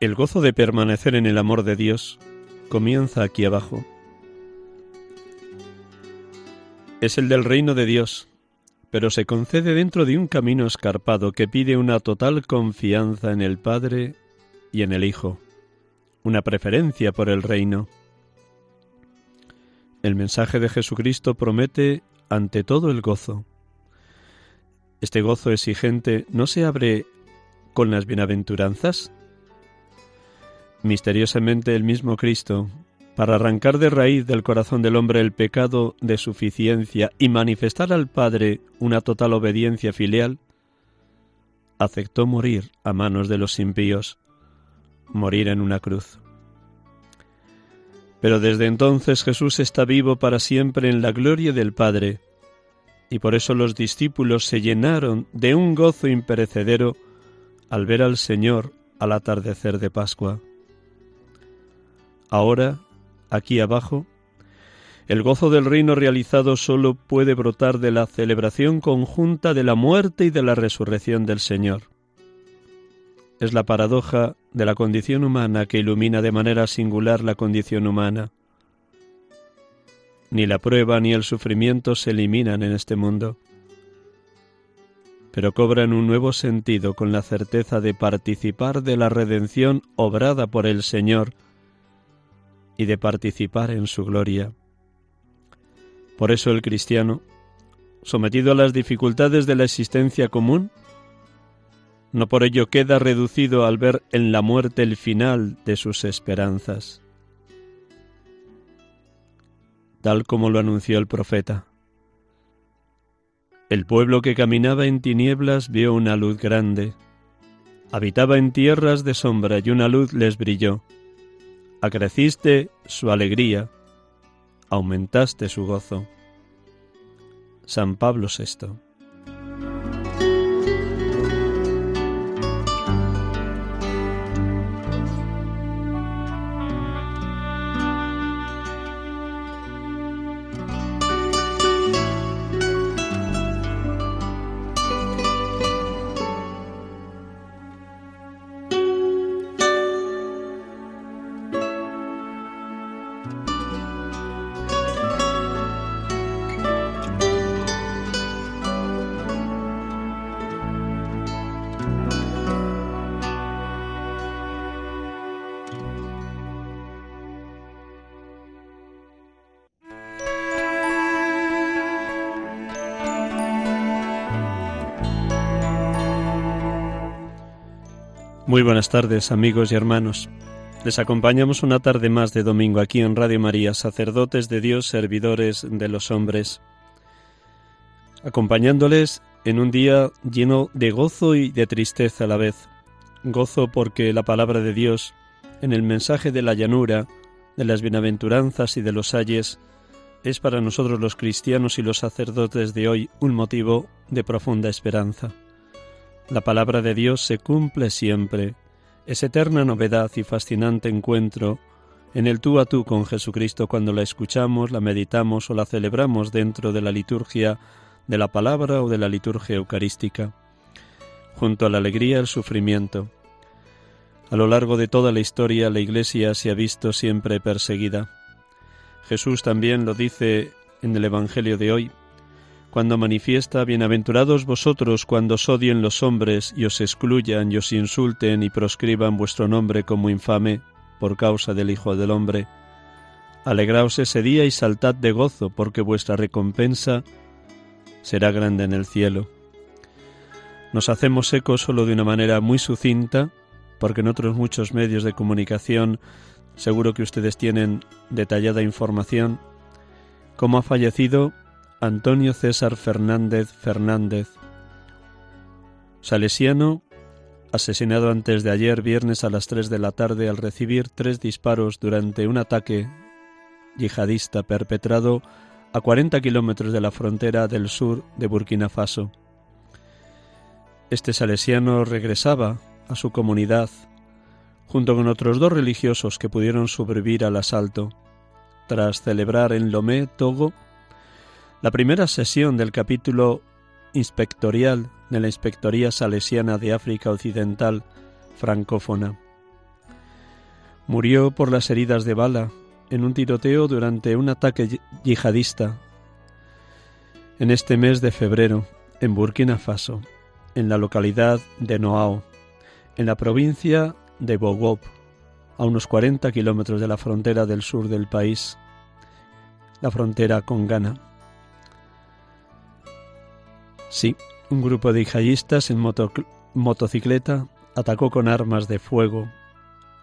El gozo de permanecer en el amor de Dios comienza aquí abajo. Es el del reino de Dios, pero se concede dentro de un camino escarpado que pide una total confianza en el Padre y en el Hijo, una preferencia por el reino. El mensaje de Jesucristo promete ante todo el gozo. Este gozo exigente no se abre con las bienaventuranzas, Misteriosamente el mismo Cristo, para arrancar de raíz del corazón del hombre el pecado de suficiencia y manifestar al Padre una total obediencia filial, aceptó morir a manos de los impíos, morir en una cruz. Pero desde entonces Jesús está vivo para siempre en la gloria del Padre, y por eso los discípulos se llenaron de un gozo imperecedero al ver al Señor al atardecer de Pascua. Ahora, aquí abajo, el gozo del reino realizado solo puede brotar de la celebración conjunta de la muerte y de la resurrección del Señor. Es la paradoja de la condición humana que ilumina de manera singular la condición humana. Ni la prueba ni el sufrimiento se eliminan en este mundo, pero cobran un nuevo sentido con la certeza de participar de la redención obrada por el Señor, y de participar en su gloria. Por eso el cristiano, sometido a las dificultades de la existencia común, no por ello queda reducido al ver en la muerte el final de sus esperanzas, tal como lo anunció el profeta. El pueblo que caminaba en tinieblas vio una luz grande. Habitaba en tierras de sombra y una luz les brilló acreciste su alegría, aumentaste su gozo. San Pablo VI. Muy buenas tardes, amigos y hermanos. Les acompañamos una tarde más de domingo aquí en Radio María, sacerdotes de Dios, servidores de los hombres, acompañándoles en un día lleno de gozo y de tristeza a la vez. Gozo porque la palabra de Dios, en el mensaje de la llanura, de las bienaventuranzas y de los ayes, es para nosotros los cristianos y los sacerdotes de hoy un motivo de profunda esperanza. La palabra de Dios se cumple siempre. Es eterna novedad y fascinante encuentro en el tú a tú con Jesucristo cuando la escuchamos, la meditamos o la celebramos dentro de la liturgia de la palabra o de la liturgia eucarística, junto a la alegría el sufrimiento. A lo largo de toda la historia la Iglesia se ha visto siempre perseguida. Jesús también lo dice en el Evangelio de hoy, cuando manifiesta Bienaventurados vosotros cuando os odien los hombres y os excluyan y os insulten y proscriban vuestro nombre como infame por causa del Hijo del Hombre. Alegraos ese día y saltad de gozo, porque vuestra recompensa será grande en el cielo. Nos hacemos eco solo de una manera muy sucinta, porque en otros muchos medios de comunicación seguro que ustedes tienen detallada información, cómo ha fallecido Antonio César Fernández Fernández, salesiano asesinado antes de ayer viernes a las 3 de la tarde al recibir tres disparos durante un ataque yihadista perpetrado a 40 kilómetros de la frontera del sur de Burkina Faso. Este salesiano regresaba a su comunidad junto con otros dos religiosos que pudieron sobrevivir al asalto, tras celebrar en Lomé, Togo, la primera sesión del capítulo inspectorial de la Inspectoría Salesiana de África Occidental francófona. Murió por las heridas de bala en un tiroteo durante un ataque yihadista en este mes de febrero en Burkina Faso, en la localidad de Noao, en la provincia de Bogop, a unos 40 kilómetros de la frontera del sur del país, la frontera con Ghana. Sí, un grupo de yihadistas en motocicleta atacó con armas de fuego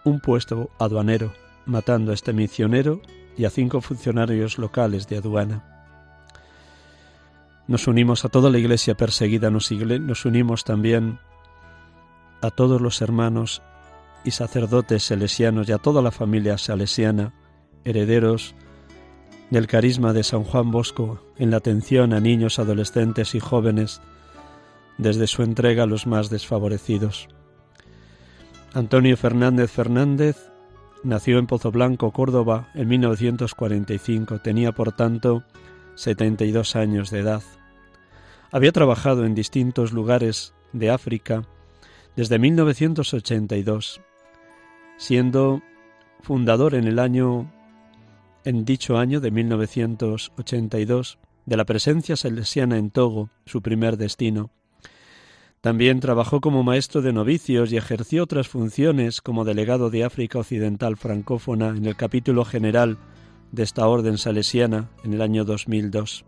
un puesto aduanero, matando a este misionero y a cinco funcionarios locales de aduana. Nos unimos a toda la iglesia perseguida, nos, nos unimos también a todos los hermanos y sacerdotes salesianos y a toda la familia salesiana, herederos del carisma de San Juan Bosco en la atención a niños, adolescentes y jóvenes desde su entrega a los más desfavorecidos. Antonio Fernández Fernández nació en Pozo Blanco, Córdoba, en 1945. Tenía, por tanto, 72 años de edad. Había trabajado en distintos lugares de África desde 1982, siendo fundador en el año en dicho año de 1982 de la presencia salesiana en Togo, su primer destino. También trabajó como maestro de novicios y ejerció otras funciones como delegado de África Occidental francófona en el capítulo general de esta orden salesiana en el año 2002.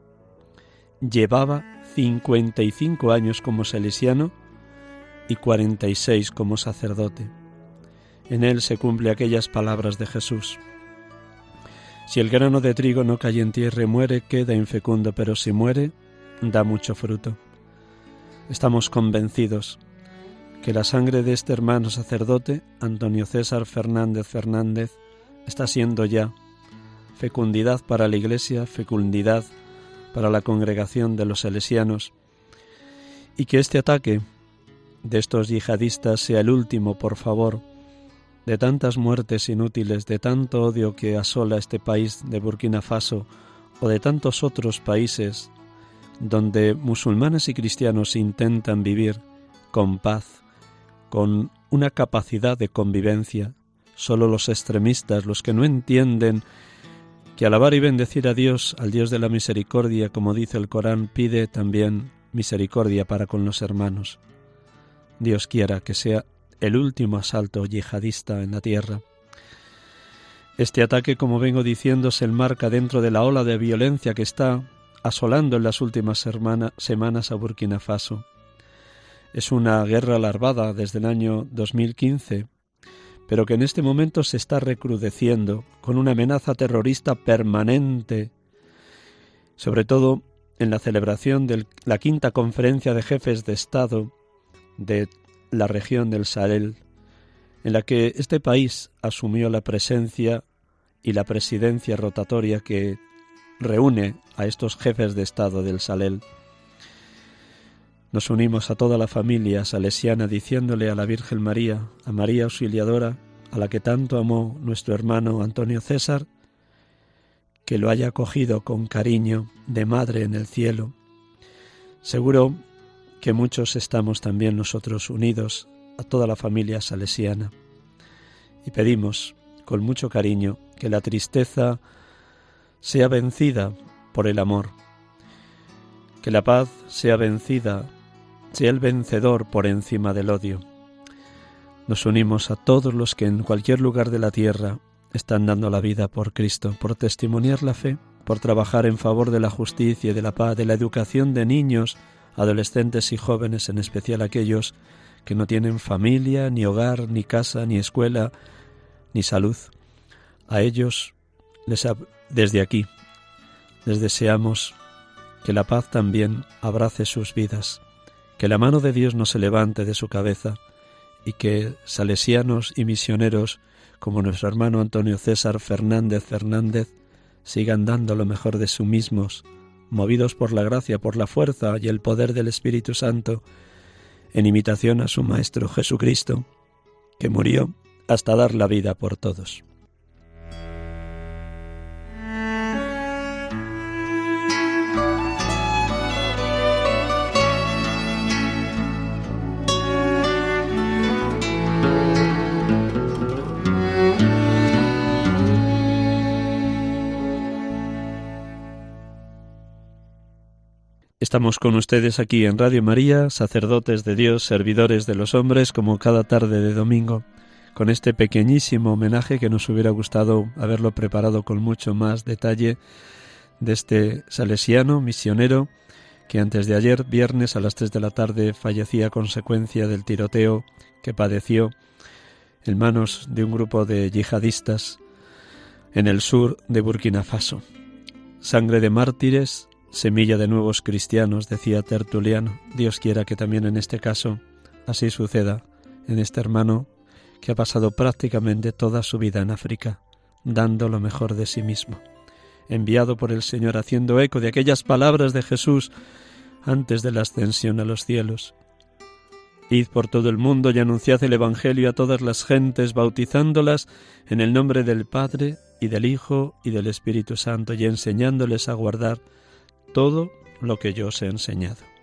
Llevaba 55 años como salesiano y 46 como sacerdote. En él se cumple aquellas palabras de Jesús. Si el grano de trigo no cae en tierra y muere, queda infecundo, pero si muere, da mucho fruto. Estamos convencidos que la sangre de este hermano sacerdote, Antonio César Fernández Fernández, está siendo ya fecundidad para la Iglesia, fecundidad para la congregación de los salesianos, y que este ataque de estos yihadistas sea el último, por favor, de tantas muertes inútiles, de tanto odio que asola este país de Burkina Faso o de tantos otros países donde musulmanes y cristianos intentan vivir con paz, con una capacidad de convivencia. Solo los extremistas, los que no entienden que alabar y bendecir a Dios, al Dios de la misericordia, como dice el Corán, pide también misericordia para con los hermanos. Dios quiera que sea el último asalto yihadista en la tierra. Este ataque, como vengo diciendo, se enmarca dentro de la ola de violencia que está asolando en las últimas semanas a Burkina Faso. Es una guerra larvada desde el año 2015, pero que en este momento se está recrudeciendo con una amenaza terrorista permanente, sobre todo en la celebración de la quinta conferencia de jefes de Estado de la región del Sahel, en la que este país asumió la presencia y la presidencia rotatoria que reúne a estos jefes de Estado del Sahel. Nos unimos a toda la familia salesiana diciéndole a la Virgen María, a María Auxiliadora, a la que tanto amó nuestro hermano Antonio César, que lo haya acogido con cariño de madre en el cielo. Seguro que muchos estamos también nosotros unidos a toda la familia salesiana y pedimos con mucho cariño que la tristeza sea vencida por el amor, que la paz sea vencida, sea el vencedor por encima del odio. Nos unimos a todos los que en cualquier lugar de la tierra están dando la vida por Cristo, por testimoniar la fe, por trabajar en favor de la justicia y de la paz, de la educación de niños, adolescentes y jóvenes, en especial aquellos que no tienen familia, ni hogar, ni casa, ni escuela, ni salud. A ellos les desde aquí les deseamos que la paz también abrace sus vidas, que la mano de Dios no se levante de su cabeza y que salesianos y misioneros como nuestro hermano Antonio César Fernández Fernández sigan dando lo mejor de sí mismos, movidos por la gracia, por la fuerza y el poder del Espíritu Santo, en imitación a su Maestro Jesucristo, que murió hasta dar la vida por todos. Estamos con ustedes aquí en Radio María, sacerdotes de Dios, servidores de los hombres, como cada tarde de domingo, con este pequeñísimo homenaje que nos hubiera gustado haberlo preparado con mucho más detalle de este salesiano misionero que antes de ayer, viernes a las tres de la tarde, fallecía a consecuencia del tiroteo que padeció en manos de un grupo de yihadistas en el sur de Burkina Faso. Sangre de mártires, semilla de nuevos cristianos, decía Tertuliano. Dios quiera que también en este caso así suceda en este hermano que ha pasado prácticamente toda su vida en África, dando lo mejor de sí mismo, enviado por el Señor haciendo eco de aquellas palabras de Jesús antes de la ascensión a los cielos. Id por todo el mundo y anunciad el Evangelio a todas las gentes, bautizándolas en el nombre del Padre y del Hijo y del Espíritu Santo y enseñándoles a guardar todo lo que yo os he enseñado.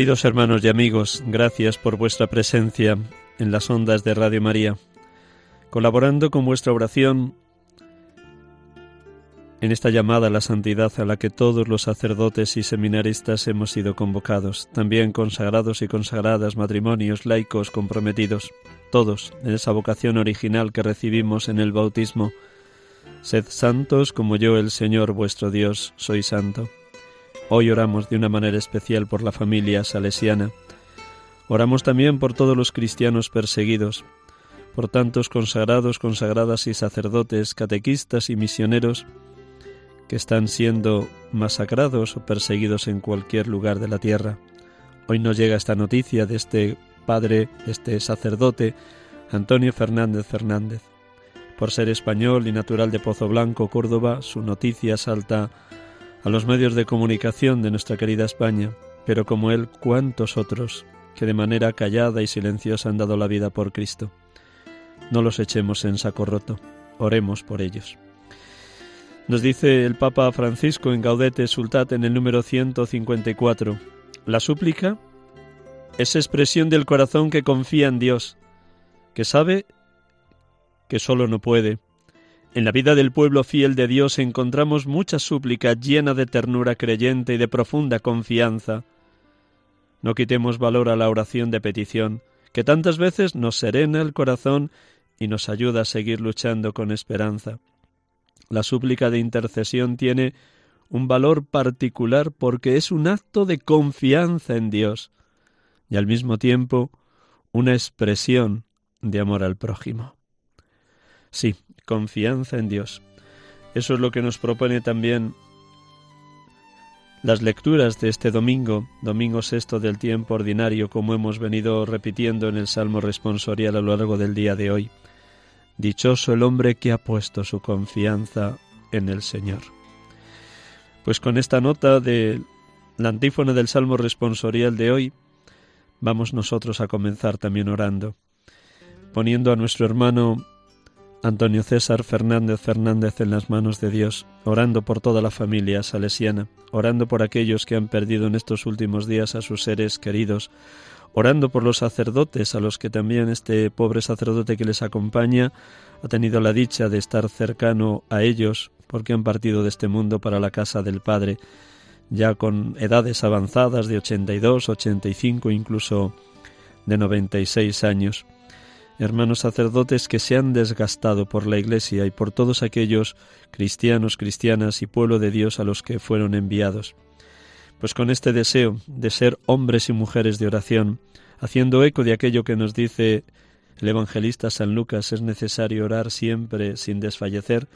Queridos hermanos y amigos, gracias por vuestra presencia en las ondas de Radio María, colaborando con vuestra oración en esta llamada a la santidad a la que todos los sacerdotes y seminaristas hemos sido convocados, también consagrados y consagradas, matrimonios, laicos, comprometidos, todos en esa vocación original que recibimos en el bautismo. Sed santos como yo, el Señor vuestro Dios, soy santo. Hoy oramos de una manera especial por la familia salesiana. Oramos también por todos los cristianos perseguidos, por tantos consagrados, consagradas y sacerdotes, catequistas y misioneros que están siendo masacrados o perseguidos en cualquier lugar de la tierra. Hoy nos llega esta noticia de este padre, de este sacerdote, Antonio Fernández Fernández. Por ser español y natural de Pozo Blanco, Córdoba, su noticia salta a los medios de comunicación de nuestra querida España, pero como él, cuántos otros que de manera callada y silenciosa han dado la vida por Cristo. No los echemos en saco roto, oremos por ellos. Nos dice el Papa Francisco en Gaudete Sultat en el número 154, La súplica es expresión del corazón que confía en Dios, que sabe que solo no puede. En la vida del pueblo fiel de Dios encontramos mucha súplica llena de ternura creyente y de profunda confianza. No quitemos valor a la oración de petición, que tantas veces nos serena el corazón y nos ayuda a seguir luchando con esperanza. La súplica de intercesión tiene un valor particular porque es un acto de confianza en Dios y al mismo tiempo una expresión de amor al prójimo. Sí, confianza en Dios. Eso es lo que nos propone también las lecturas de este domingo, domingo sexto del tiempo ordinario, como hemos venido repitiendo en el Salmo responsorial a lo largo del día de hoy. Dichoso el hombre que ha puesto su confianza en el Señor. Pues con esta nota de la antífona del Salmo responsorial de hoy, vamos nosotros a comenzar también orando, poniendo a nuestro hermano Antonio César Fernández Fernández en las manos de Dios, orando por toda la familia salesiana, orando por aquellos que han perdido en estos últimos días a sus seres queridos, orando por los sacerdotes, a los que también este pobre sacerdote que les acompaña ha tenido la dicha de estar cercano a ellos, porque han partido de este mundo para la casa del Padre, ya con edades avanzadas de 82, 85, incluso de 96 años hermanos sacerdotes que se han desgastado por la Iglesia y por todos aquellos cristianos, cristianas y pueblo de Dios a los que fueron enviados. Pues con este deseo de ser hombres y mujeres de oración, haciendo eco de aquello que nos dice el evangelista San Lucas, es necesario orar siempre sin desfallecer,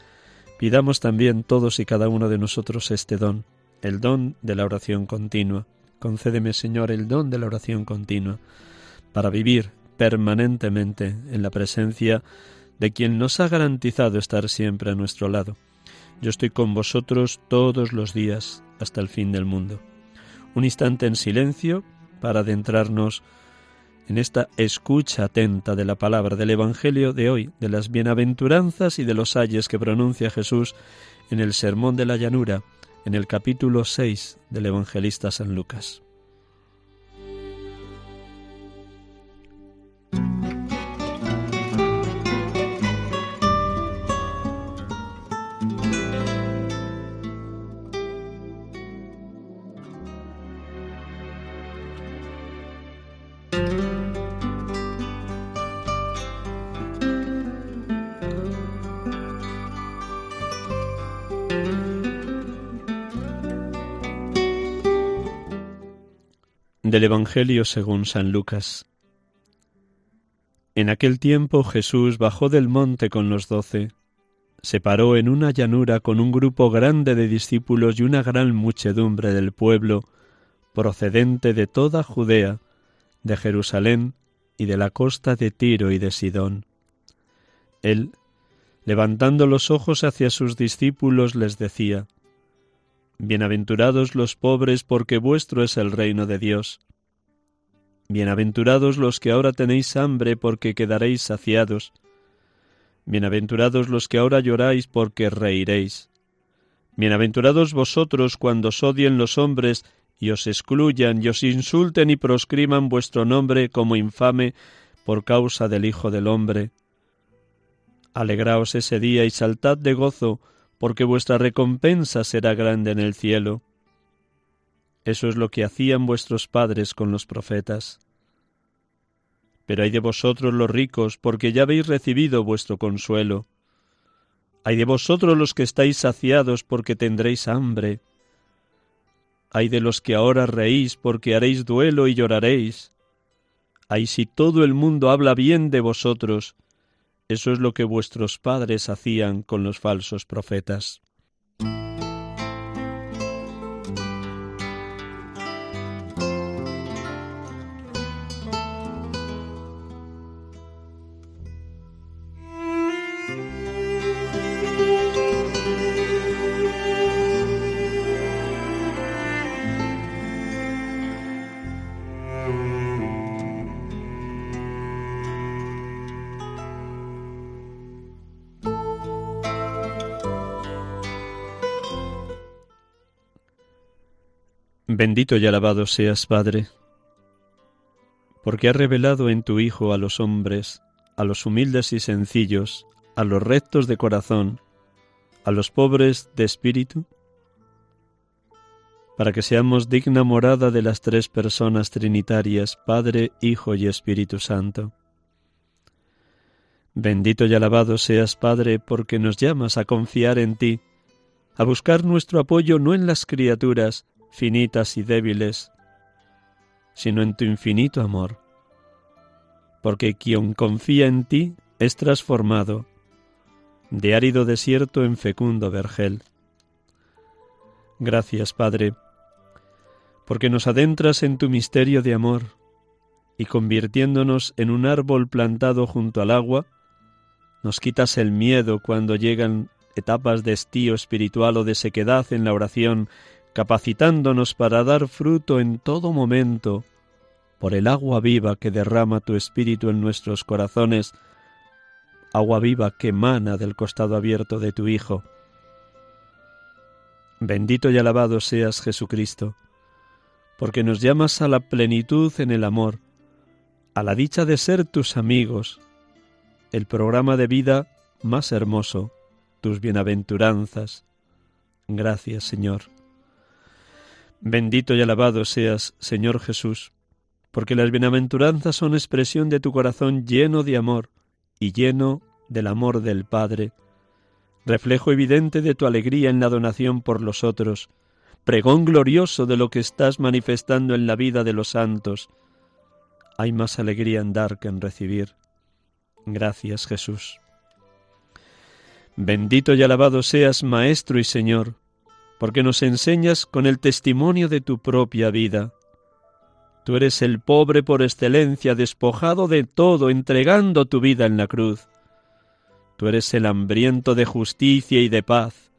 pidamos también todos y cada uno de nosotros este don, el don de la oración continua. Concédeme, Señor, el don de la oración continua, para vivir permanentemente en la presencia de quien nos ha garantizado estar siempre a nuestro lado. Yo estoy con vosotros todos los días hasta el fin del mundo. Un instante en silencio para adentrarnos en esta escucha atenta de la palabra del Evangelio de hoy, de las bienaventuranzas y de los ayes que pronuncia Jesús en el Sermón de la Llanura, en el capítulo 6 del Evangelista San Lucas. Del Evangelio según San Lucas. En aquel tiempo Jesús bajó del monte con los doce, se paró en una llanura con un grupo grande de discípulos y una gran muchedumbre del pueblo, procedente de toda Judea, de Jerusalén y de la costa de Tiro y de Sidón. Él, levantando los ojos hacia sus discípulos, les decía, Bienaventurados los pobres, porque vuestro es el reino de Dios. Bienaventurados los que ahora tenéis hambre, porque quedaréis saciados. Bienaventurados los que ahora lloráis, porque reiréis. Bienaventurados vosotros cuando os odien los hombres y os excluyan y os insulten y proscriban vuestro nombre como infame por causa del Hijo del Hombre. Alegraos ese día y saltad de gozo, porque vuestra recompensa será grande en el cielo. Eso es lo que hacían vuestros padres con los profetas. Pero hay de vosotros los ricos, porque ya habéis recibido vuestro consuelo. Hay de vosotros los que estáis saciados, porque tendréis hambre. Hay de los que ahora reís, porque haréis duelo y lloraréis. Ay, si todo el mundo habla bien de vosotros, eso es lo que vuestros padres hacían con los falsos profetas. Bendito y alabado seas, Padre, porque has revelado en tu Hijo a los hombres, a los humildes y sencillos, a los rectos de corazón, a los pobres de espíritu, para que seamos digna morada de las tres personas trinitarias, Padre, Hijo y Espíritu Santo. Bendito y alabado seas, Padre, porque nos llamas a confiar en ti, a buscar nuestro apoyo no en las criaturas, finitas y débiles, sino en tu infinito amor. Porque quien confía en ti es transformado de árido desierto en fecundo vergel. Gracias, Padre, porque nos adentras en tu misterio de amor y convirtiéndonos en un árbol plantado junto al agua, nos quitas el miedo cuando llegan etapas de estío espiritual o de sequedad en la oración capacitándonos para dar fruto en todo momento por el agua viva que derrama tu Espíritu en nuestros corazones, agua viva que emana del costado abierto de tu Hijo. Bendito y alabado seas Jesucristo, porque nos llamas a la plenitud en el amor, a la dicha de ser tus amigos, el programa de vida más hermoso, tus bienaventuranzas. Gracias, Señor. Bendito y alabado seas, Señor Jesús, porque las bienaventuranzas son expresión de tu corazón lleno de amor y lleno del amor del Padre, reflejo evidente de tu alegría en la donación por los otros, pregón glorioso de lo que estás manifestando en la vida de los santos. Hay más alegría en dar que en recibir. Gracias Jesús. Bendito y alabado seas, Maestro y Señor, porque nos enseñas con el testimonio de tu propia vida. Tú eres el pobre por excelencia, despojado de todo, entregando tu vida en la cruz. Tú eres el hambriento de justicia y de paz,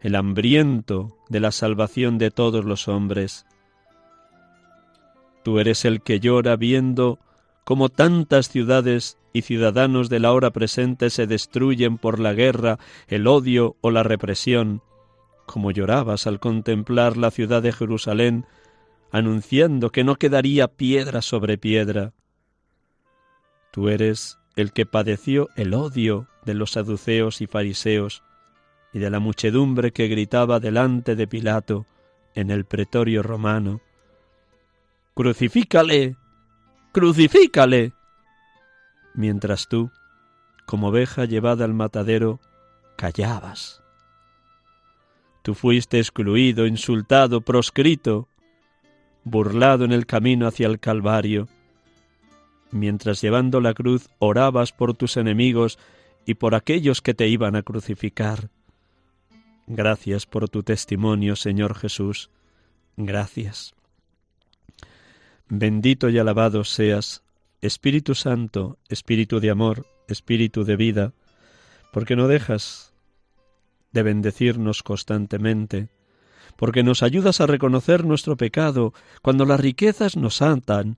el hambriento de la salvación de todos los hombres. Tú eres el que llora viendo cómo tantas ciudades y ciudadanos de la hora presente se destruyen por la guerra, el odio o la represión, como llorabas al contemplar la ciudad de Jerusalén, anunciando que no quedaría piedra sobre piedra. Tú eres el que padeció el odio de los saduceos y fariseos y de la muchedumbre que gritaba delante de Pilato en el pretorio romano. Crucifícale. Crucifícale. Mientras tú, como oveja llevada al matadero, callabas. Tú fuiste excluido, insultado, proscrito, burlado en el camino hacia el Calvario, mientras llevando la cruz orabas por tus enemigos y por aquellos que te iban a crucificar. Gracias por tu testimonio, Señor Jesús. Gracias. Bendito y alabado seas, Espíritu Santo, Espíritu de amor, Espíritu de vida, porque no dejas de bendecirnos constantemente, porque nos ayudas a reconocer nuestro pecado cuando las riquezas nos atan,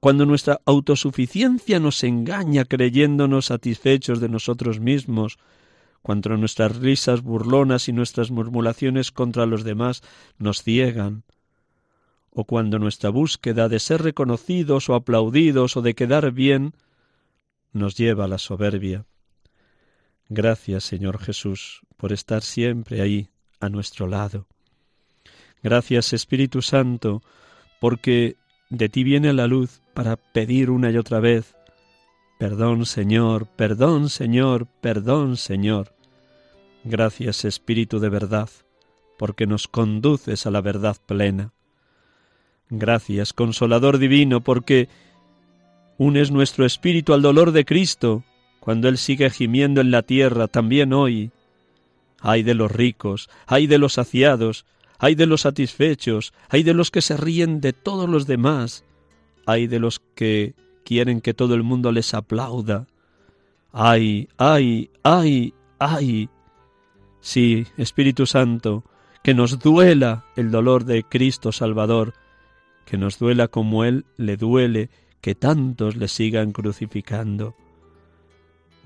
cuando nuestra autosuficiencia nos engaña creyéndonos satisfechos de nosotros mismos, cuando nuestras risas burlonas y nuestras murmuraciones contra los demás nos ciegan, o cuando nuestra búsqueda de ser reconocidos o aplaudidos o de quedar bien nos lleva a la soberbia. Gracias, Señor Jesús, por estar siempre ahí, a nuestro lado. Gracias, Espíritu Santo, porque de ti viene la luz para pedir una y otra vez, perdón, Señor, perdón, Señor, perdón, Señor. Gracias, Espíritu de verdad, porque nos conduces a la verdad plena. Gracias, Consolador Divino, porque unes nuestro espíritu al dolor de Cristo cuando Él sigue gimiendo en la tierra, también hoy. Ay de los ricos, ay de los saciados, ay de los satisfechos, ay de los que se ríen de todos los demás, ay de los que quieren que todo el mundo les aplauda. Ay, ay, ay, ay. Sí, Espíritu Santo, que nos duela el dolor de Cristo Salvador, que nos duela como Él le duele que tantos le sigan crucificando.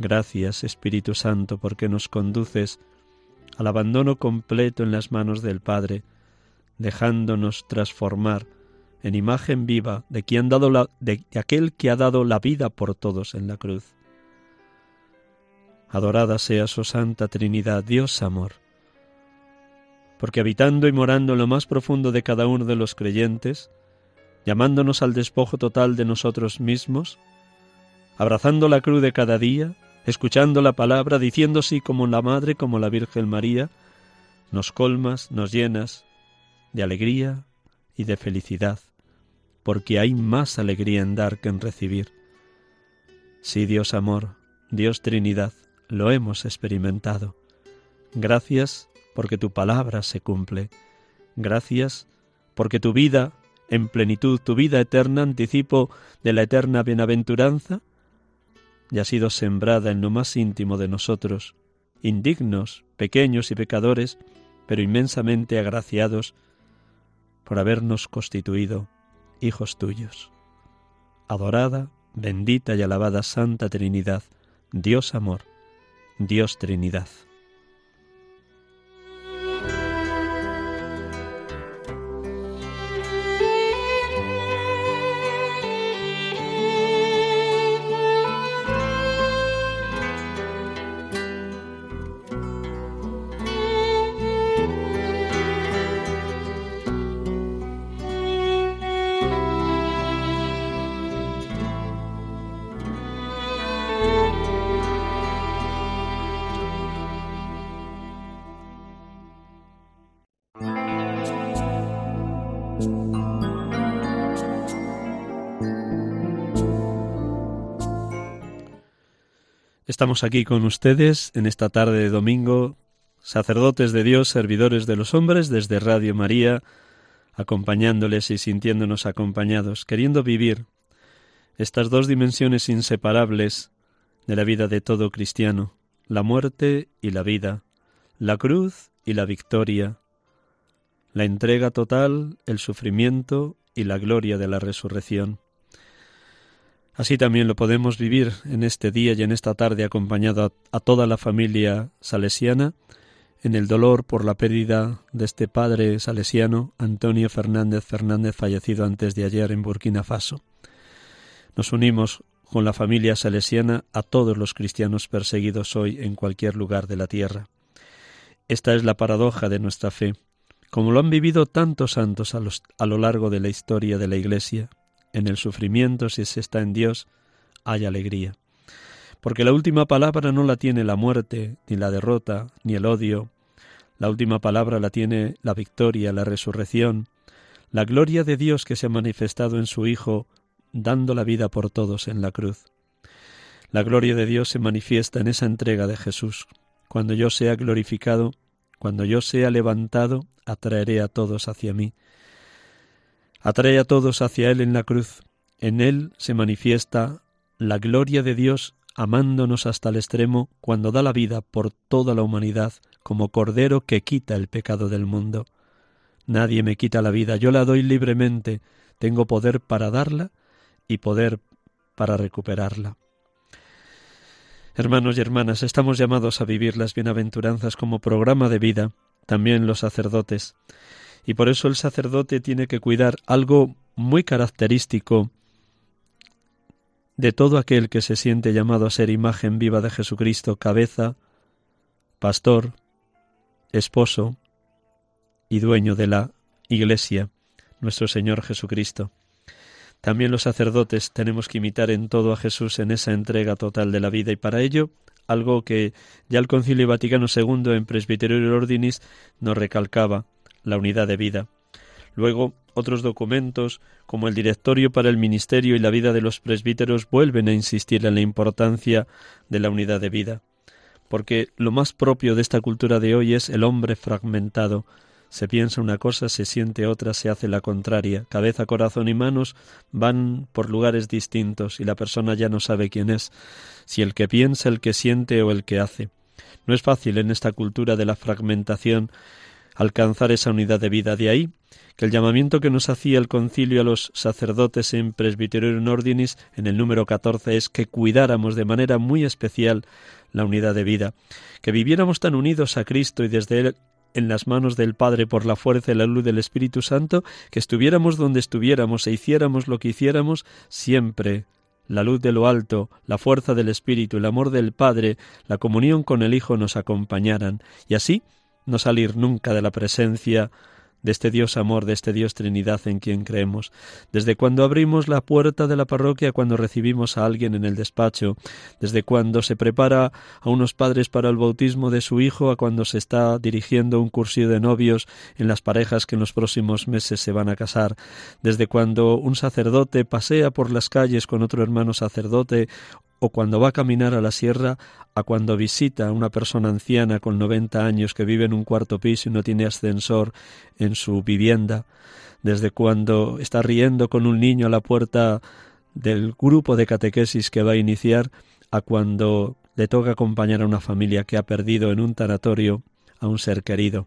Gracias, Espíritu Santo, porque nos conduces al abandono completo en las manos del Padre, dejándonos transformar en imagen viva de, quien aquel que ha dado la vida por todos en la cruz. Adorada sea su Santa Trinidad, Dios amor, porque habitando y morando en lo más profundo de cada uno de los creyentes, llamándonos al despojo total de nosotros mismos, abrazando la cruz de cada día, escuchando la palabra, diciendo sí como la Madre, como la Virgen María, nos colmas, nos llenas de alegría y de felicidad, porque hay más alegría en dar que en recibir. Sí, Dios amor, Dios Trinidad, lo hemos experimentado. Gracias porque tu palabra se cumple. Gracias porque tu vida en plenitud, tu vida eterna, anticipo de la eterna bienaventuranza, ya ha sido sembrada en lo más íntimo de nosotros, indignos, pequeños y pecadores, pero inmensamente agraciados por habernos constituido hijos tuyos. Adorada, bendita y alabada Santa Trinidad, Dios amor, Dios Trinidad. Estamos aquí con ustedes en esta tarde de domingo, sacerdotes de Dios, servidores de los hombres, desde Radio María, acompañándoles y sintiéndonos acompañados, queriendo vivir estas dos dimensiones inseparables de la vida de todo cristiano, la muerte y la vida, la cruz y la victoria, la entrega total, el sufrimiento y la gloria de la resurrección. Así también lo podemos vivir en este día y en esta tarde acompañado a, toda la familia salesiana en el dolor por la pérdida de este padre salesiano, Antonio Fernández Fernández, fallecido antes de ayer en Burkina Faso. Nos unimos con la familia salesiana a todos los cristianos perseguidos hoy en cualquier lugar de la tierra. Esta es la paradoja de nuestra fe, como lo han vivido tantos santos a, a lo largo de la historia de la Iglesia, en el sufrimiento, si se está en Dios, hay alegría. Porque la última palabra no la tiene la muerte, ni la derrota, ni el odio. La última palabra la tiene la victoria, la resurrección, la gloria de Dios que se ha manifestado en su Hijo, dando la vida por todos en la cruz. La gloria de Dios se manifiesta en esa entrega de Jesús. Cuando yo sea glorificado, cuando yo sea levantado, atraeré a todos hacia mí. Atrae a todos hacia Él en la cruz. En Él se manifiesta la gloria de Dios amándonos hasta el extremo cuando da la vida por toda la humanidad como Cordero que quita el pecado del mundo. Nadie me quita la vida, yo la doy libremente, tengo poder para darla y poder para recuperarla. Hermanos y hermanas, estamos llamados a vivir las bienaventuranzas como programa de vida, también los sacerdotes. Y por eso el sacerdote tiene que cuidar algo muy característico de todo aquel que se siente llamado a ser imagen viva de Jesucristo, cabeza, pastor, esposo y dueño de la Iglesia, nuestro Señor Jesucristo. También los sacerdotes tenemos que imitar en todo a Jesús en esa entrega total de la vida y para ello algo que ya el Concilio Vaticano II en Presbyterio Ordinis nos recalcaba, la unidad de vida. Luego, otros documentos, como el Directorio para el Ministerio y la vida de los presbíteros, vuelven a insistir en la importancia de la unidad de vida, porque lo más propio de esta cultura de hoy es el hombre fragmentado. Se piensa una cosa, se siente otra, se hace la contraria. Cabeza, corazón y manos van por lugares distintos y la persona ya no sabe quién es, si el que piensa, el que siente o el que hace. No es fácil en esta cultura de la fragmentación alcanzar esa unidad de vida. De ahí que el llamamiento que nos hacía el concilio a los sacerdotes en Presbyterio Ordinis en el número 14 es que cuidáramos de manera muy especial la unidad de vida, que viviéramos tan unidos a Cristo y desde Él en las manos del Padre por la fuerza y la luz del Espíritu Santo, que estuviéramos donde estuviéramos e hiciéramos lo que hiciéramos, siempre la luz de lo alto, la fuerza del Espíritu, el amor del Padre, la comunión con el Hijo nos acompañaran, y así no salir nunca de la presencia de este Dios amor, de este Dios Trinidad en quien creemos. Desde cuando abrimos la puerta de la parroquia, cuando recibimos a alguien en el despacho, desde cuando se prepara a unos padres para el bautismo de su hijo, a cuando se está dirigiendo un cursillo de novios en las parejas que en los próximos meses se van a casar, desde cuando un sacerdote pasea por las calles con otro hermano sacerdote o cuando va a caminar a la sierra, a cuando visita a una persona anciana con 90 años que vive en un cuarto piso y no tiene ascensor en su vivienda, desde cuando está riendo con un niño a la puerta del grupo de catequesis que va a iniciar, a cuando le toca acompañar a una familia que ha perdido en un tanatorio a un ser querido.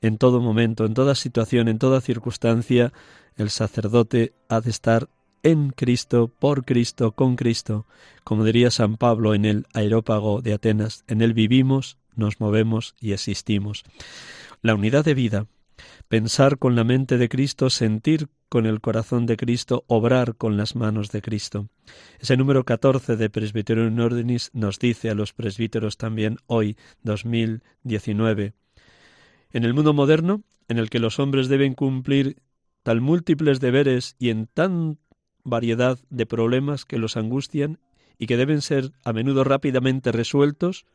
En todo momento, en toda situación, en toda circunstancia, el sacerdote ha de estar en Cristo, por Cristo, con Cristo, como diría San Pablo en el aerópago de Atenas, en él vivimos, nos movemos y existimos. La unidad de vida, pensar con la mente de Cristo, sentir con el corazón de Cristo, obrar con las manos de Cristo. Ese número 14 de Presbiterio in Ordinis nos dice a los presbíteros también hoy, 2019. En el mundo moderno, en el que los hombres deben cumplir tal múltiples deberes y en tan variedad de problemas que los angustian y que deben ser a menudo rápidamente resueltos,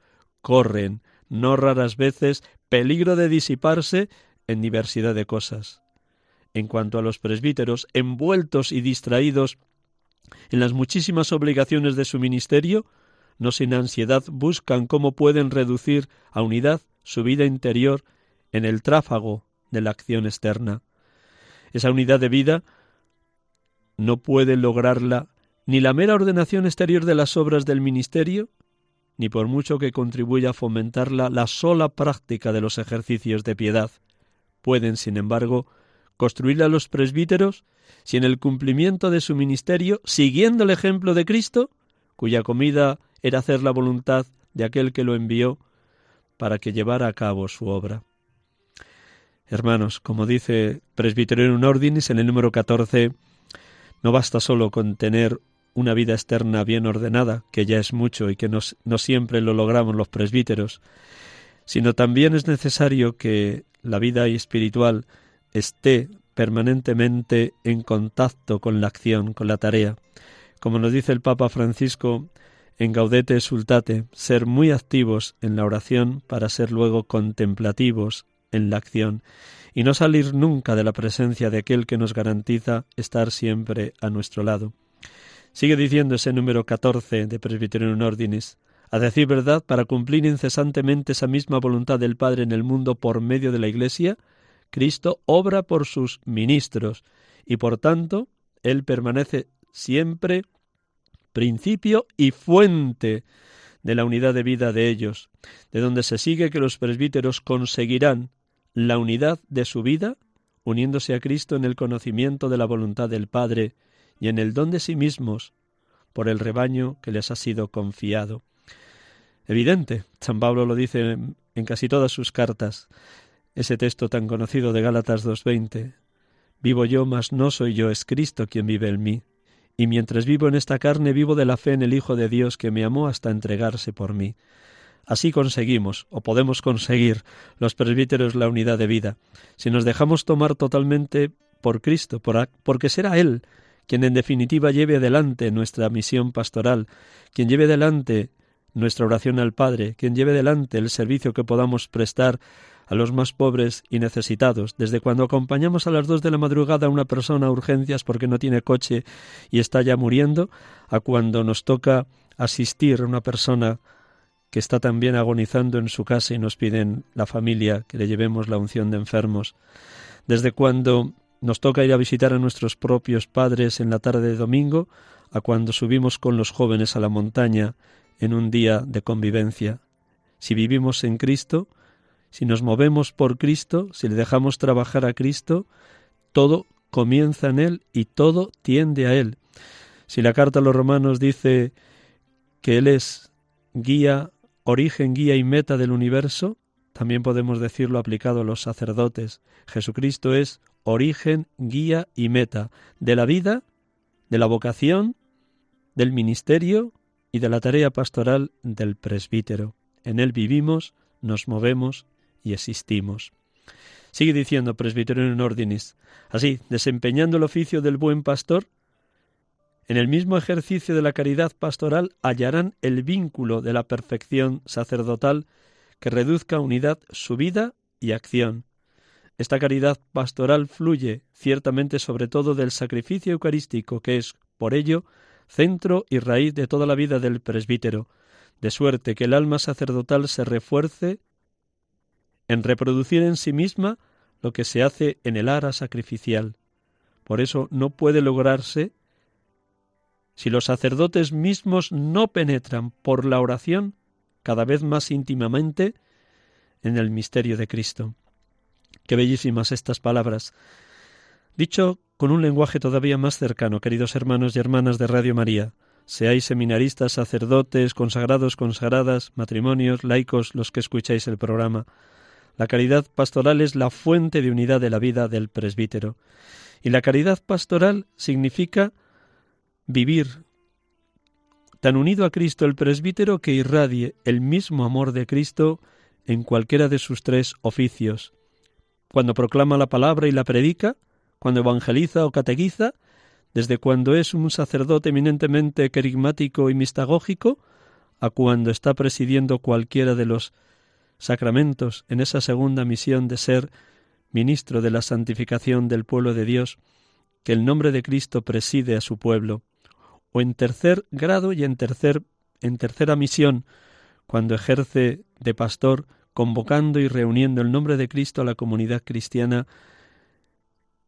corren, no raras veces, peligro de disiparse en diversidad de cosas. En cuanto a los presbíteros, envueltos y distraídos en las muchísimas obligaciones de su ministerio, no sin ansiedad buscan cómo pueden reducir a unidad su vida interior en el tráfago de la acción externa. Esa unidad de vida no puede lograrla ni la mera ordenación exterior de las obras del ministerio, ni por mucho que contribuya a fomentarla la sola práctica de los ejercicios de piedad. Pueden, sin embargo, construir a los presbíteros si en el cumplimiento de su ministerio, siguiendo el ejemplo de Cristo, cuya comida era hacer la voluntad de aquel que lo envió para que llevara a cabo su obra. Hermanos, como dice Presbítero en un Ordinis en el número 14, no basta solo con tener una vida externa bien ordenada, que ya es mucho y que no, no siempre lo logramos los presbíteros, sino también es necesario que la vida espiritual esté permanentemente en contacto con la acción, con la tarea. Como nos dice el Papa Francisco en Gaudete Sultate, ser muy activos en la oración para ser luego contemplativos en la acción y no salir nunca de la presencia de aquel que nos garantiza estar siempre a nuestro lado. Sigue diciendo ese número 14 de Presbyterium Ordinis, a decir verdad, para cumplir incesantemente esa misma voluntad del Padre en el mundo por medio de la Iglesia, Cristo obra por sus ministros y por tanto Él permanece siempre principio y fuente de la unidad de vida de ellos, de donde se sigue que los presbíteros conseguirán la unidad de su vida, uniéndose a Cristo en el conocimiento de la voluntad del Padre y en el don de sí mismos por el rebaño que les ha sido confiado. Evidente, San Pablo lo dice en casi todas sus cartas, ese texto tan conocido de Gálatas 2.20. Vivo yo, mas no soy yo, es Cristo quien vive en mí. Y mientras vivo en esta carne, vivo de la fe en el Hijo de Dios que me amó hasta entregarse por mí. Así conseguimos, o podemos conseguir, los presbíteros la unidad de vida, si nos dejamos tomar totalmente por Cristo, porque será Él quien en definitiva lleve adelante nuestra misión pastoral, quien lleve adelante nuestra oración al Padre, quien lleve adelante el servicio que podamos prestar a los más pobres y necesitados, desde cuando acompañamos a las dos de la madrugada a una persona a urgencias porque no tiene coche y está ya muriendo, a cuando nos toca asistir a una persona que está también agonizando en su casa y nos piden la familia que le llevemos la unción de enfermos. Desde cuando nos toca ir a visitar a nuestros propios padres en la tarde de domingo, a cuando subimos con los jóvenes a la montaña en un día de convivencia. Si vivimos en Cristo, si nos movemos por Cristo, si le dejamos trabajar a Cristo, todo comienza en Él y todo tiende a Él. Si la carta a los romanos dice que Él es guía origen, guía y meta del universo, también podemos decirlo aplicado a los sacerdotes. Jesucristo es origen, guía y meta de la vida, de la vocación, del ministerio y de la tarea pastoral del presbítero. En él vivimos, nos movemos y existimos. Sigue diciendo presbítero en ordinis. Así, desempeñando el oficio del buen pastor, en el mismo ejercicio de la caridad pastoral hallarán el vínculo de la perfección sacerdotal que reduzca a unidad su vida y acción. Esta caridad pastoral fluye ciertamente sobre todo del sacrificio eucarístico, que es, por ello, centro y raíz de toda la vida del presbítero, de suerte que el alma sacerdotal se refuerce en reproducir en sí misma lo que se hace en el ara sacrificial. Por eso no puede lograrse si los sacerdotes mismos no penetran por la oración cada vez más íntimamente en el misterio de Cristo. Qué bellísimas estas palabras. Dicho con un lenguaje todavía más cercano, queridos hermanos y hermanas de Radio María, seáis seminaristas, sacerdotes, consagrados, consagradas, matrimonios, laicos, los que escucháis el programa. La caridad pastoral es la fuente de unidad de la vida del presbítero. Y la caridad pastoral significa vivir tan unido a Cristo el presbítero que irradie el mismo amor de Cristo en cualquiera de sus tres oficios. Cuando proclama la palabra y la predica, cuando evangeliza o catequiza, desde cuando es un sacerdote eminentemente querigmático y mistagógico, a cuando está presidiendo cualquiera de los sacramentos en esa segunda misión de ser ministro de la santificación del pueblo de Dios, que el nombre de Cristo preside a su pueblo, o en tercer grado y en tercer en tercera misión, cuando ejerce de pastor, convocando y reuniendo el nombre de Cristo a la comunidad cristiana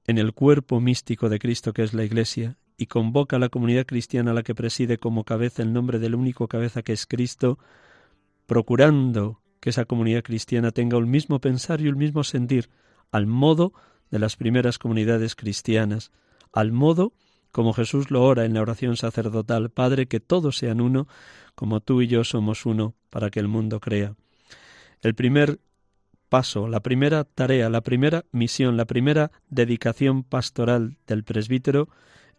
en el cuerpo místico de Cristo que es la Iglesia, y convoca a la comunidad cristiana a la que preside como cabeza el nombre del único cabeza que es Cristo, procurando que esa comunidad cristiana tenga el mismo pensar y el mismo sentir, al modo de las primeras comunidades cristianas, al modo como Jesús lo ora en la oración sacerdotal, Padre, que todos sean uno, como tú y yo somos uno, para que el mundo crea. El primer paso, la primera tarea, la primera misión, la primera dedicación pastoral del presbítero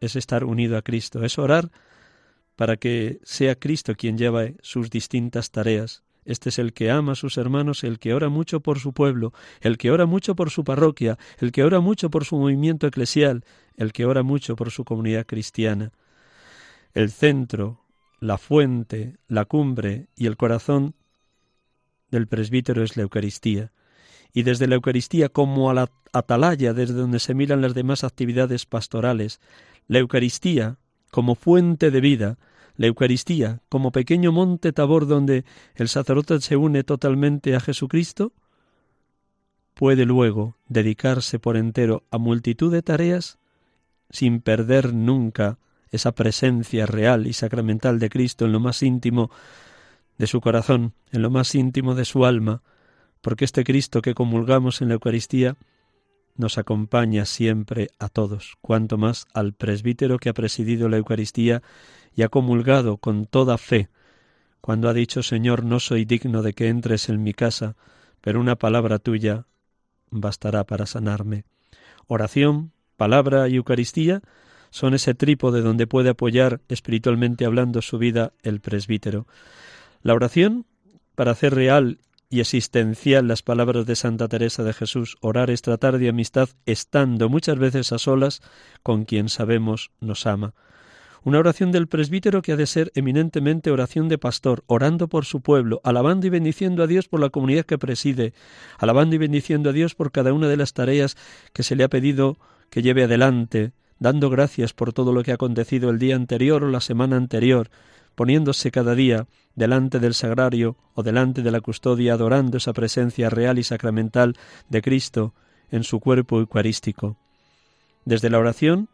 es estar unido a Cristo, es orar para que sea Cristo quien lleve sus distintas tareas, este es el que ama a sus hermanos, el que ora mucho por su pueblo, el que ora mucho por su parroquia, el que ora mucho por su movimiento eclesial, el que ora mucho por su comunidad cristiana. El centro, la fuente, la cumbre y el corazón del presbítero es la Eucaristía. Y desde la Eucaristía como a la atalaya, desde donde se miran las demás actividades pastorales, la Eucaristía como fuente de vida, la Eucaristía, como pequeño monte Tabor donde el sacerdote se une totalmente a Jesucristo, puede luego dedicarse por entero a multitud de tareas sin perder nunca esa presencia real y sacramental de Cristo en lo más íntimo de su corazón, en lo más íntimo de su alma, porque este Cristo que comulgamos en la Eucaristía nos acompaña siempre a todos, cuanto más al presbítero que ha presidido la Eucaristía y ha comulgado con toda fe, cuando ha dicho Señor, no soy digno de que entres en mi casa, pero una palabra tuya bastará para sanarme. Oración, palabra y Eucaristía son ese trípode donde puede apoyar espiritualmente hablando su vida el presbítero. La oración, para hacer real y existencial las palabras de Santa Teresa de Jesús, orar es tratar de amistad estando muchas veces a solas con quien sabemos nos ama. Una oración del presbítero que ha de ser eminentemente oración de pastor, orando por su pueblo, alabando y bendiciendo a Dios por la comunidad que preside, alabando y bendiciendo a Dios por cada una de las tareas que se le ha pedido que lleve adelante, dando gracias por todo lo que ha acontecido el día anterior o la semana anterior, poniéndose cada día delante del sagrario o delante de la custodia, adorando esa presencia real y sacramental de Cristo en su cuerpo eucarístico. Desde la oración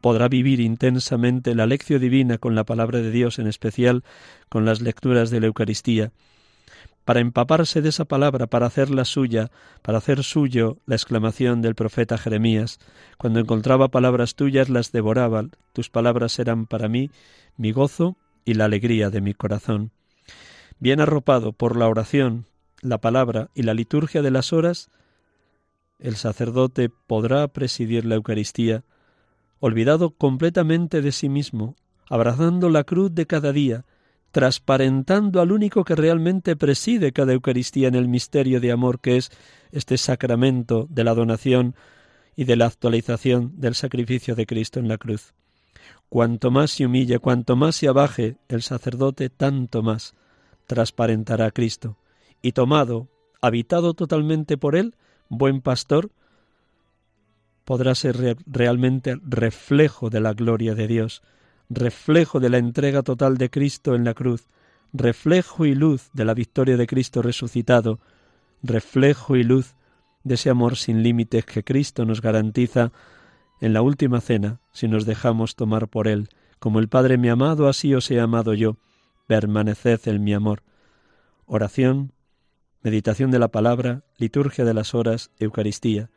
podrá vivir intensamente la lección divina con la palabra de Dios, en especial con las lecturas de la Eucaristía, para empaparse de esa palabra, para hacerla suya, para hacer suyo la exclamación del profeta Jeremías. Cuando encontraba palabras tuyas las devoraba, tus palabras eran para mí mi gozo y la alegría de mi corazón. Bien arropado por la oración, la palabra y la liturgia de las horas, el sacerdote podrá presidir la Eucaristía, olvidado completamente de sí mismo, abrazando la cruz de cada día, transparentando al único que realmente preside cada Eucaristía en el misterio de amor que es este sacramento de la donación y de la actualización del sacrificio de Cristo en la cruz. Cuanto más se humille, cuanto más se abaje el sacerdote, tanto más transparentará a Cristo. Y tomado, habitado totalmente por Él, buen pastor, podrá ser realmente reflejo de la gloria de Dios, reflejo de la entrega total de Cristo en la cruz, reflejo y luz de la victoria de Cristo resucitado, reflejo y luz de ese amor sin límites que Cristo nos garantiza en la última cena si nos dejamos tomar por Él. Como el Padre me ha amado, así os he amado yo. Permaneced en mi amor. Oración, meditación de la palabra, liturgia de las horas, Eucaristía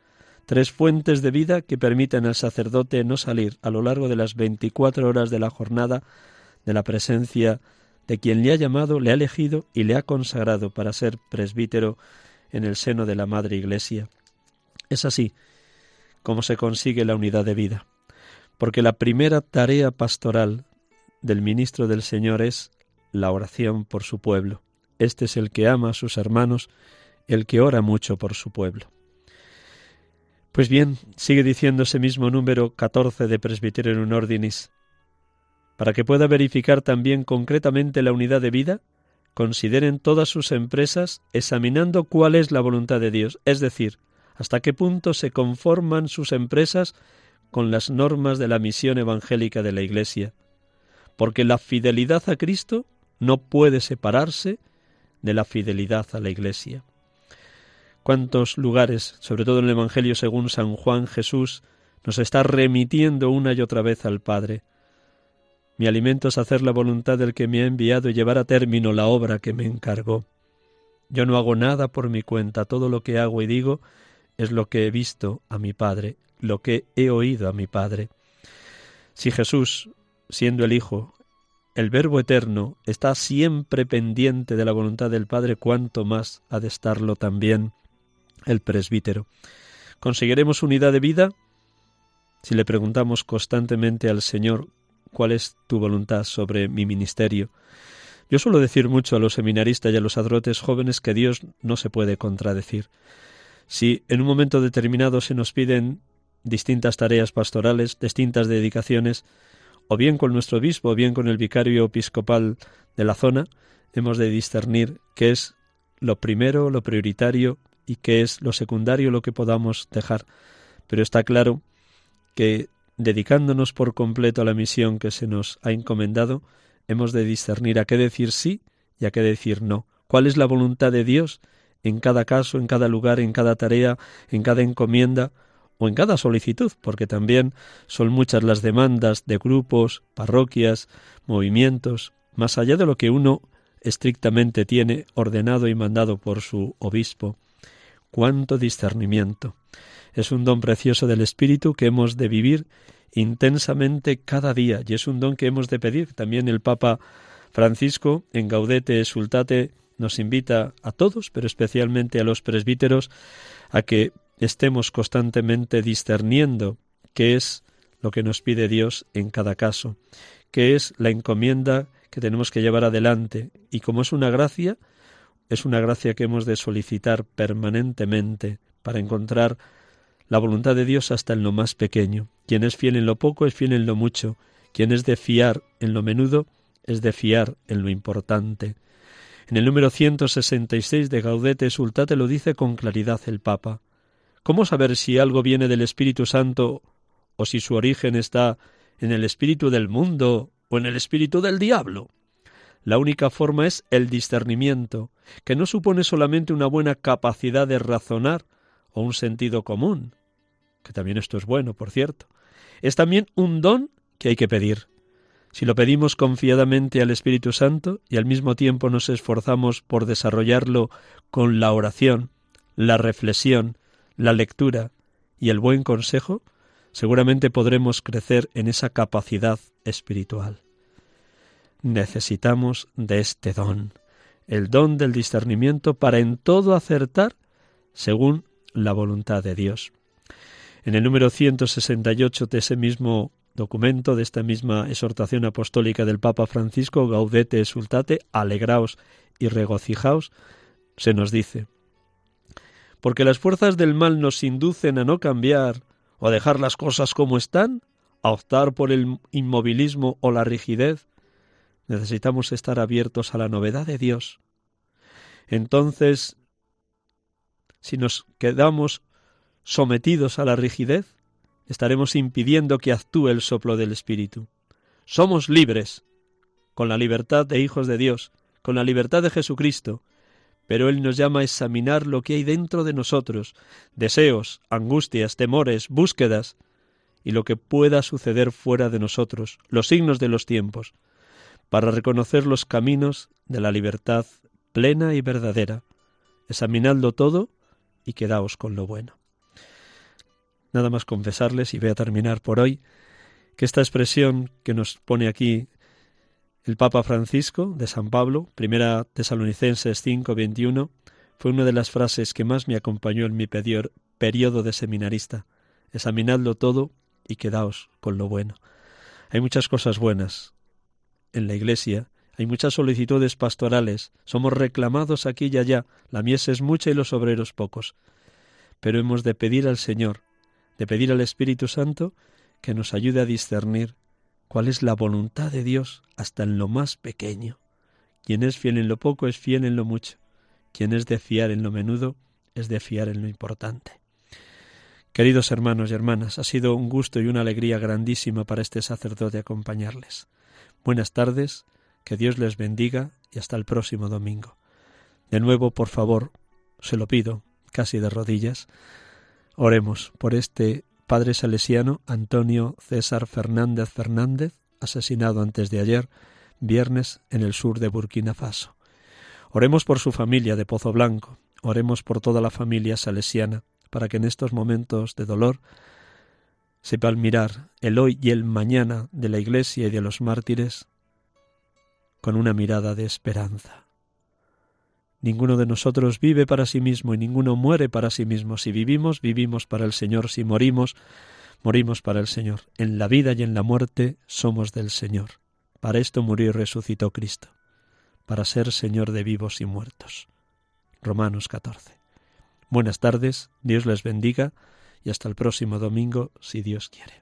tres fuentes de vida que permiten al sacerdote no salir a lo largo de las veinticuatro horas de la jornada de la presencia de quien le ha llamado, le ha elegido y le ha consagrado para ser presbítero en el seno de la Madre Iglesia. Es así como se consigue la unidad de vida, porque la primera tarea pastoral del ministro del Señor es la oración por su pueblo. Este es el que ama a sus hermanos, el que ora mucho por su pueblo. Pues bien, sigue diciendo ese mismo número 14 de Presbiterio un Ordinis. Para que pueda verificar también concretamente la unidad de vida, consideren todas sus empresas examinando cuál es la voluntad de Dios, es decir, hasta qué punto se conforman sus empresas con las normas de la misión evangélica de la Iglesia, porque la fidelidad a Cristo no puede separarse de la fidelidad a la Iglesia cuántos lugares, sobre todo en el Evangelio según San Juan Jesús, nos está remitiendo una y otra vez al Padre. Mi alimento es hacer la voluntad del que me ha enviado y llevar a término la obra que me encargó. Yo no hago nada por mi cuenta, todo lo que hago y digo es lo que he visto a mi Padre, lo que he oído a mi Padre. Si Jesús, siendo el Hijo, el Verbo eterno, está siempre pendiente de la voluntad del Padre, cuánto más ha de estarlo también el presbítero. ¿Conseguiremos unidad de vida? Si le preguntamos constantemente al Señor cuál es tu voluntad sobre mi ministerio. Yo suelo decir mucho a los seminaristas y a los adrotes jóvenes que Dios no se puede contradecir. Si en un momento determinado se nos piden distintas tareas pastorales, distintas dedicaciones, o bien con nuestro obispo, o bien con el vicario episcopal de la zona, hemos de discernir qué es lo primero, lo prioritario y qué es lo secundario lo que podamos dejar. Pero está claro que dedicándonos por completo a la misión que se nos ha encomendado, hemos de discernir a qué decir sí y a qué decir no. ¿Cuál es la voluntad de Dios en cada caso, en cada lugar, en cada tarea, en cada encomienda o en cada solicitud? Porque también son muchas las demandas de grupos, parroquias, movimientos, más allá de lo que uno estrictamente tiene ordenado y mandado por su obispo cuánto discernimiento. Es un don precioso del Espíritu que hemos de vivir intensamente cada día y es un don que hemos de pedir. También el Papa Francisco en Gaudete Exultate nos invita a todos, pero especialmente a los presbíteros, a que estemos constantemente discerniendo qué es lo que nos pide Dios en cada caso, qué es la encomienda que tenemos que llevar adelante y como es una gracia, es una gracia que hemos de solicitar permanentemente para encontrar la voluntad de Dios hasta en lo más pequeño. Quien es fiel en lo poco es fiel en lo mucho. Quien es de fiar en lo menudo es de fiar en lo importante. En el número 166 de Gaudete Sultate lo dice con claridad el Papa. ¿Cómo saber si algo viene del Espíritu Santo o si su origen está en el espíritu del mundo o en el espíritu del diablo? La única forma es el discernimiento, que no supone solamente una buena capacidad de razonar o un sentido común, que también esto es bueno, por cierto. Es también un don que hay que pedir. Si lo pedimos confiadamente al Espíritu Santo y al mismo tiempo nos esforzamos por desarrollarlo con la oración, la reflexión, la lectura y el buen consejo, seguramente podremos crecer en esa capacidad espiritual necesitamos de este don. el don del discernimiento para en todo acertar según la voluntad de Dios. En el número 168 de ese mismo documento, de esta misma exhortación apostólica del Papa Francisco, Gaudete exultate, alegraos y regocijaos, se nos dice, porque las fuerzas del mal nos inducen a no cambiar o a dejar las cosas como están, a optar por el inmovilismo o la rigidez, necesitamos estar abiertos a la novedad de Dios. Entonces, si nos quedamos sometidos a la rigidez, estaremos impidiendo que actúe el soplo del Espíritu. Somos libres, con la libertad de hijos de Dios, con la libertad de Jesucristo, pero Él nos llama a examinar lo que hay dentro de nosotros, deseos, angustias, temores, búsquedas, y lo que pueda suceder fuera de nosotros, los signos de los tiempos, para reconocer los caminos de la libertad plena y verdadera. Examinadlo todo y quedaos con lo bueno. Nada más confesarles, y voy a terminar por hoy, que esta expresión que nos pone aquí el Papa Francisco de San Pablo, primera Tesalonicenses 5:21, fue una de las frases que más me acompañó en mi periodo de seminarista. Examinadlo todo y quedaos con lo bueno. Hay muchas cosas buenas en la Iglesia, hay muchas solicitudes pastorales, somos reclamados aquí y allá, la mies es mucha y los obreros pocos. Pero hemos de pedir al Señor, de pedir al Espíritu Santo, que nos ayude a discernir cuál es la voluntad de Dios hasta en lo más pequeño. Quien es fiel en lo poco es fiel en lo mucho. Quien es de fiar en lo menudo es de fiar en lo importante. Queridos hermanos y hermanas, ha sido un gusto y una alegría grandísima para este sacerdote acompañarles. Buenas tardes, que Dios les bendiga y hasta el próximo domingo. De nuevo, por favor, se lo pido, casi de rodillas, oremos por este padre salesiano Antonio César Fernández Fernández, asesinado antes de ayer, viernes, en el sur de Burkina Faso. Oremos por su familia de Pozo Blanco, oremos por toda la familia salesiana, para que en estos momentos de dolor sepan mirar el hoy y el mañana de la Iglesia y de los mártires con una mirada de esperanza. Ninguno de nosotros vive para sí mismo y ninguno muere para sí mismo. Si vivimos, vivimos para el Señor. Si morimos, morimos para el Señor. En la vida y en la muerte somos del Señor. Para esto murió y resucitó Cristo, para ser Señor de vivos y muertos. Romanos 14. Buenas tardes, Dios les bendiga y hasta el próximo domingo, si Dios quiere.